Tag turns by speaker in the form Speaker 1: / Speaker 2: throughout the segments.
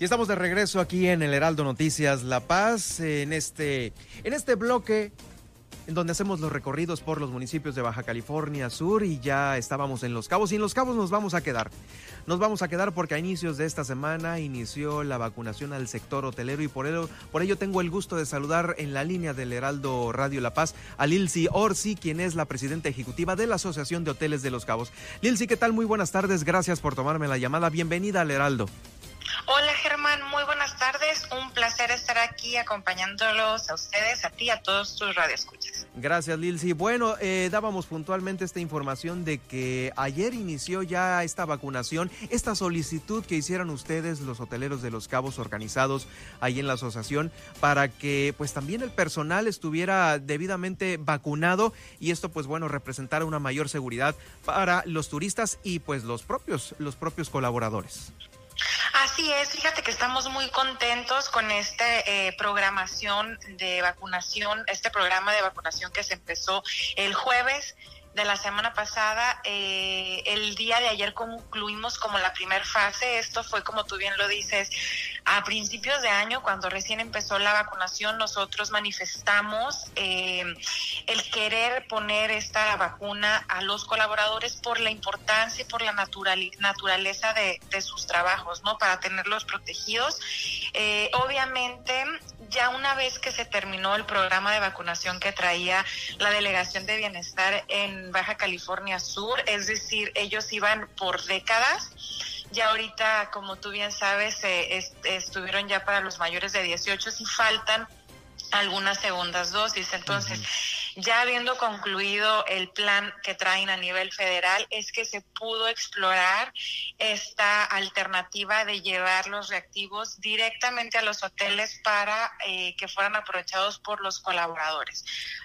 Speaker 1: Y estamos de regreso aquí en el Heraldo Noticias La Paz, en este, en este bloque en donde hacemos los recorridos por los municipios de Baja California Sur y ya estábamos en Los Cabos y en Los Cabos nos vamos a quedar. Nos vamos a quedar porque a inicios de esta semana inició la vacunación al sector hotelero y por ello, por ello tengo el gusto de saludar en la línea del Heraldo Radio La Paz a Lilsi Orsi, quien es la presidenta ejecutiva de la Asociación de Hoteles de Los Cabos. Lilsi, ¿qué tal? Muy buenas tardes, gracias por tomarme la llamada. Bienvenida al Heraldo.
Speaker 2: Hola Germán, muy buenas tardes. Un placer estar aquí acompañándolos a ustedes, a ti, a todos tus radioescuchas.
Speaker 1: Gracias Lilsi. Bueno, eh, dábamos puntualmente esta información de que ayer inició ya esta vacunación, esta solicitud que hicieron ustedes, los hoteleros de Los Cabos organizados ahí en la asociación, para que pues también el personal estuviera debidamente vacunado y esto pues bueno representara una mayor seguridad para los turistas y pues los propios, los propios colaboradores.
Speaker 2: Así es, fíjate que estamos muy contentos con esta eh, programación de vacunación, este programa de vacunación que se empezó el jueves de la semana pasada. Eh, el día de ayer concluimos como la primera fase. Esto fue, como tú bien lo dices, a principios de año, cuando recién empezó la vacunación, nosotros manifestamos eh, el querer poner esta vacuna a los colaboradores por la importancia y por la naturaleza de, sus trabajos, ¿no? Para tenerlos protegidos. Eh, obviamente, ya una vez que se terminó el programa de vacunación que traía la Delegación de Bienestar en Baja California Sur, es decir, ellos iban por décadas. Ya ahorita, como tú bien sabes, eh, estuvieron ya para los mayores de 18 y faltan algunas segundas dosis. Entonces, ya habiendo concluido el plan que traen a nivel federal, es que se pudo explorar esta alternativa de llevar los reactivos directamente a los hoteles para eh, que fueran aprovechados por los colaboradores.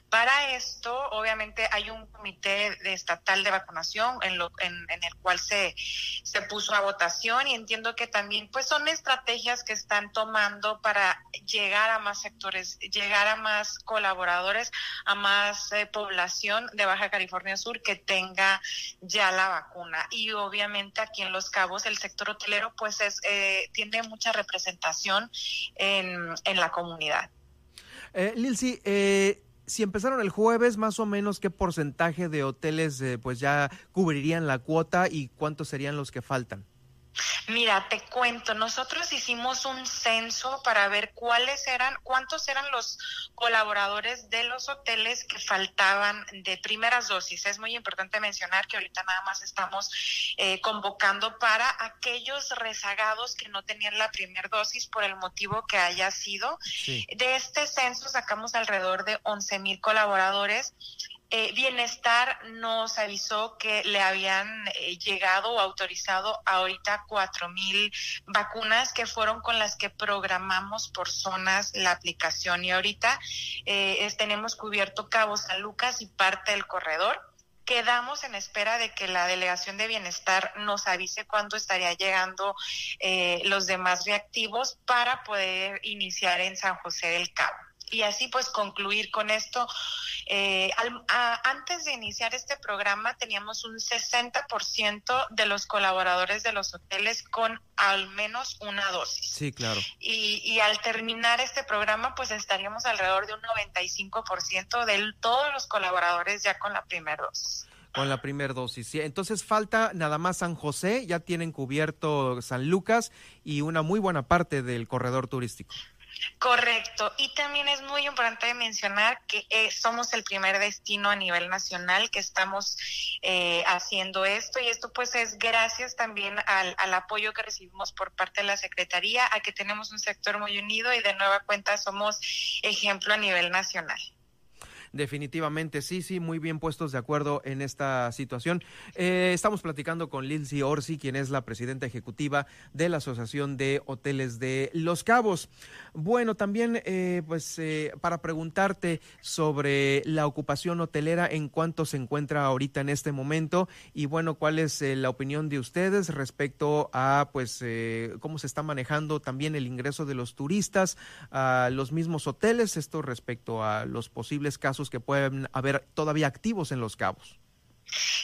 Speaker 2: Para esto, obviamente, hay un comité de estatal de vacunación en, lo, en, el cual se, se puso a votación y entiendo que también pues son estrategias que están tomando para llegar a más sectores, llegar a más colaboradores, a más eh, población de Baja California Sur que tenga ya la vacuna. Y obviamente aquí en Los Cabos el sector hotelero pues es, eh, tiene mucha representación en, en la comunidad.
Speaker 1: Eh, Lilsi, eh, si empezaron el jueves, más o menos qué porcentaje de hoteles eh, pues ya cubrirían la cuota y cuántos serían los que faltan.
Speaker 2: Mira, te cuento, nosotros hicimos un censo para ver cuáles eran, cuántos eran los colaboradores de los hoteles que faltaban de primeras dosis. Es muy importante mencionar que ahorita nada más estamos eh, convocando para aquellos rezagados que no tenían la primera dosis por el motivo que haya sido. De este censo sacamos alrededor de 11 mil colaboradores eh, Bienestar nos avisó que le habían eh, llegado o autorizado ahorita cuatro mil vacunas que fueron con las que programamos por zonas la aplicación y ahorita eh, tenemos cubierto Cabo San Lucas y parte del corredor. Quedamos en espera de que la delegación de bienestar nos avise cuándo estaría llegando los demás reactivos para poder iniciar en San José del Cabo y así pues concluir con esto. Eh, antes de iniciar este programa teníamos un 60% de los colaboradores de los hoteles con al menos una dosis.
Speaker 1: Sí, claro.
Speaker 2: Y, y al terminar este programa pues estaríamos alrededor de un 95% de todos los colaboradores ya con la primera dosis
Speaker 1: con la primera dosis. Entonces falta nada más San José, ya tienen cubierto San Lucas y una muy buena parte del corredor turístico.
Speaker 2: Correcto. Y también es muy importante mencionar que eh, somos el primer destino a nivel nacional que estamos eh, haciendo esto y esto pues es gracias también al, al, apoyo que recibimos por parte de la Secretaría, a que tenemos un sector muy unido y de nueva cuenta somos ejemplo a nivel nacional.
Speaker 1: Definitivamente, sí, sí, muy bien puestos de acuerdo en esta situación. Eh, estamos platicando con Lindsay Orsi, quien es la presidenta ejecutiva de la Asociación de Hoteles de Los Cabos. Bueno, también, eh, pues, eh, para preguntarte sobre la ocupación hotelera, en cuánto se encuentra ahorita en este momento y, bueno, cuál es la opinión de ustedes respecto a, pues, cómo se está manejando también el ingreso de los turistas a los mismos hoteles, esto respecto a los posibles casos que pueden haber todavía activos en los cabos.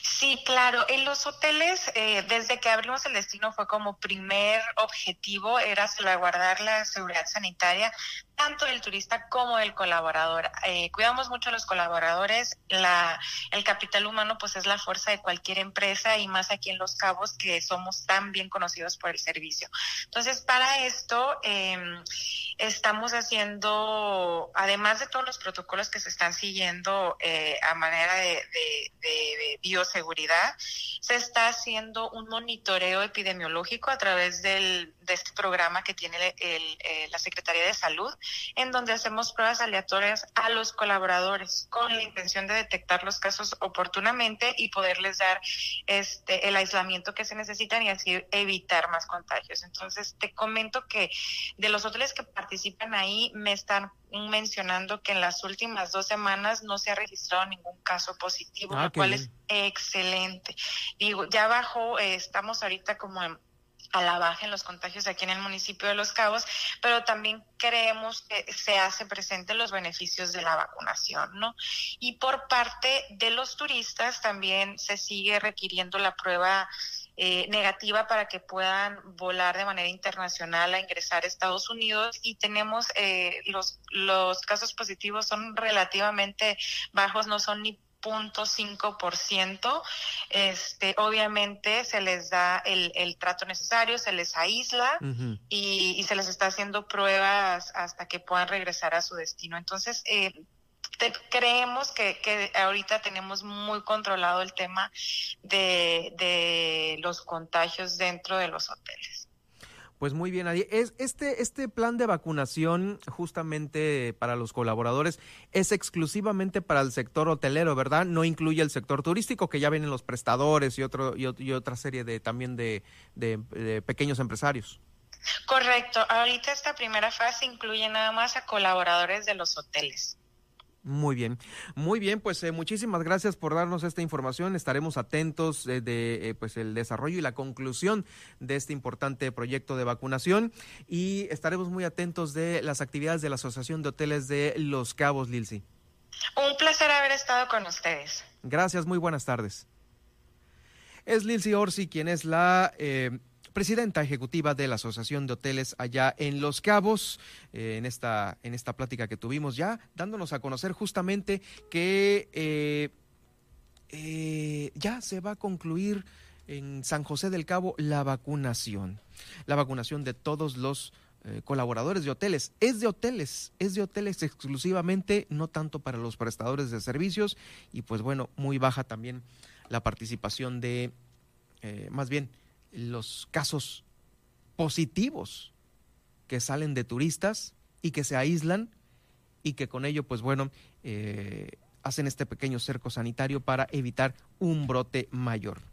Speaker 2: Sí, claro. En los hoteles, eh, desde que abrimos el destino, fue como primer objetivo, era salvaguardar la seguridad sanitaria tanto del turista como del colaborador. Eh, cuidamos mucho a los colaboradores. La, el capital humano, pues, es la fuerza de cualquier empresa y más aquí en Los Cabos, que somos tan bien conocidos por el servicio. Entonces, para esto, eh, estamos haciendo, además de todos los protocolos que se están siguiendo eh, a manera de, bioseguridad, se está haciendo un monitoreo epidemiológico a través del, de este programa que tiene eh, la Secretaría de Salud, en donde hacemos pruebas aleatorias a los colaboradores con la intención de detectar los casos oportunamente y poderles dar este el aislamiento que se necesitan y así evitar más contagios. Entonces, te comento que de los hoteles que participan ahí me están mencionando que en las últimas dos semanas no se ha registrado ningún caso positivo, ah, lo cual es excelente. Digo, ya bajó, eh, estamos ahorita como a la baja en los contagios aquí en el municipio de Los Cabos, pero también creemos que se hace presente los beneficios de la vacunación, ¿no? Y por parte de los turistas también se sigue requiriendo la prueba eh, negativa para que puedan volar de manera internacional a ingresar a Estados Unidos y tenemos eh, los, los casos positivos son relativamente bajos, no son ni ciento. Este obviamente se les da el, el trato necesario se les aísla y, y, se les está haciendo pruebas hasta que puedan regresar a su destino. Entonces eh, creemos que, que, ahorita tenemos muy controlado el tema de, de los contagios dentro de los hoteles.
Speaker 1: Pues muy bien, Adi. Es este, este plan de vacunación justamente para los colaboradores es exclusivamente para el sector hotelero, ¿verdad? No incluye el sector turístico, que ya vienen los prestadores y, otro, y, otra serie de también de, de pequeños empresarios.
Speaker 2: Correcto. Ahorita esta primera fase incluye nada más a colaboradores de los hoteles.
Speaker 1: Muy bien, muy bien, pues eh, muchísimas gracias por darnos esta información. Estaremos atentos eh, de eh, pues el desarrollo y la conclusión de este importante proyecto de vacunación y estaremos muy atentos de las actividades de la Asociación de Hoteles de Los Cabos, Lilsi.
Speaker 2: Un placer haber estado con ustedes.
Speaker 1: Gracias, muy buenas tardes. Es Lilsi Orsi quien es la presidenta ejecutiva de la Asociación de Hoteles allá en Los Cabos, eh, en, esta, en esta plática que tuvimos ya, dándonos a conocer justamente que eh, eh, ya se va a concluir en San José del Cabo la vacunación, la vacunación de todos los colaboradores de hoteles. Es de hoteles, es de hoteles exclusivamente, no tanto para los prestadores de servicios y pues bueno, muy baja también la participación de, más bien, los casos positivos que salen de turistas y que se aíslan y que con ello, pues bueno, eh, hacen este pequeño cerco sanitario para evitar un brote mayor.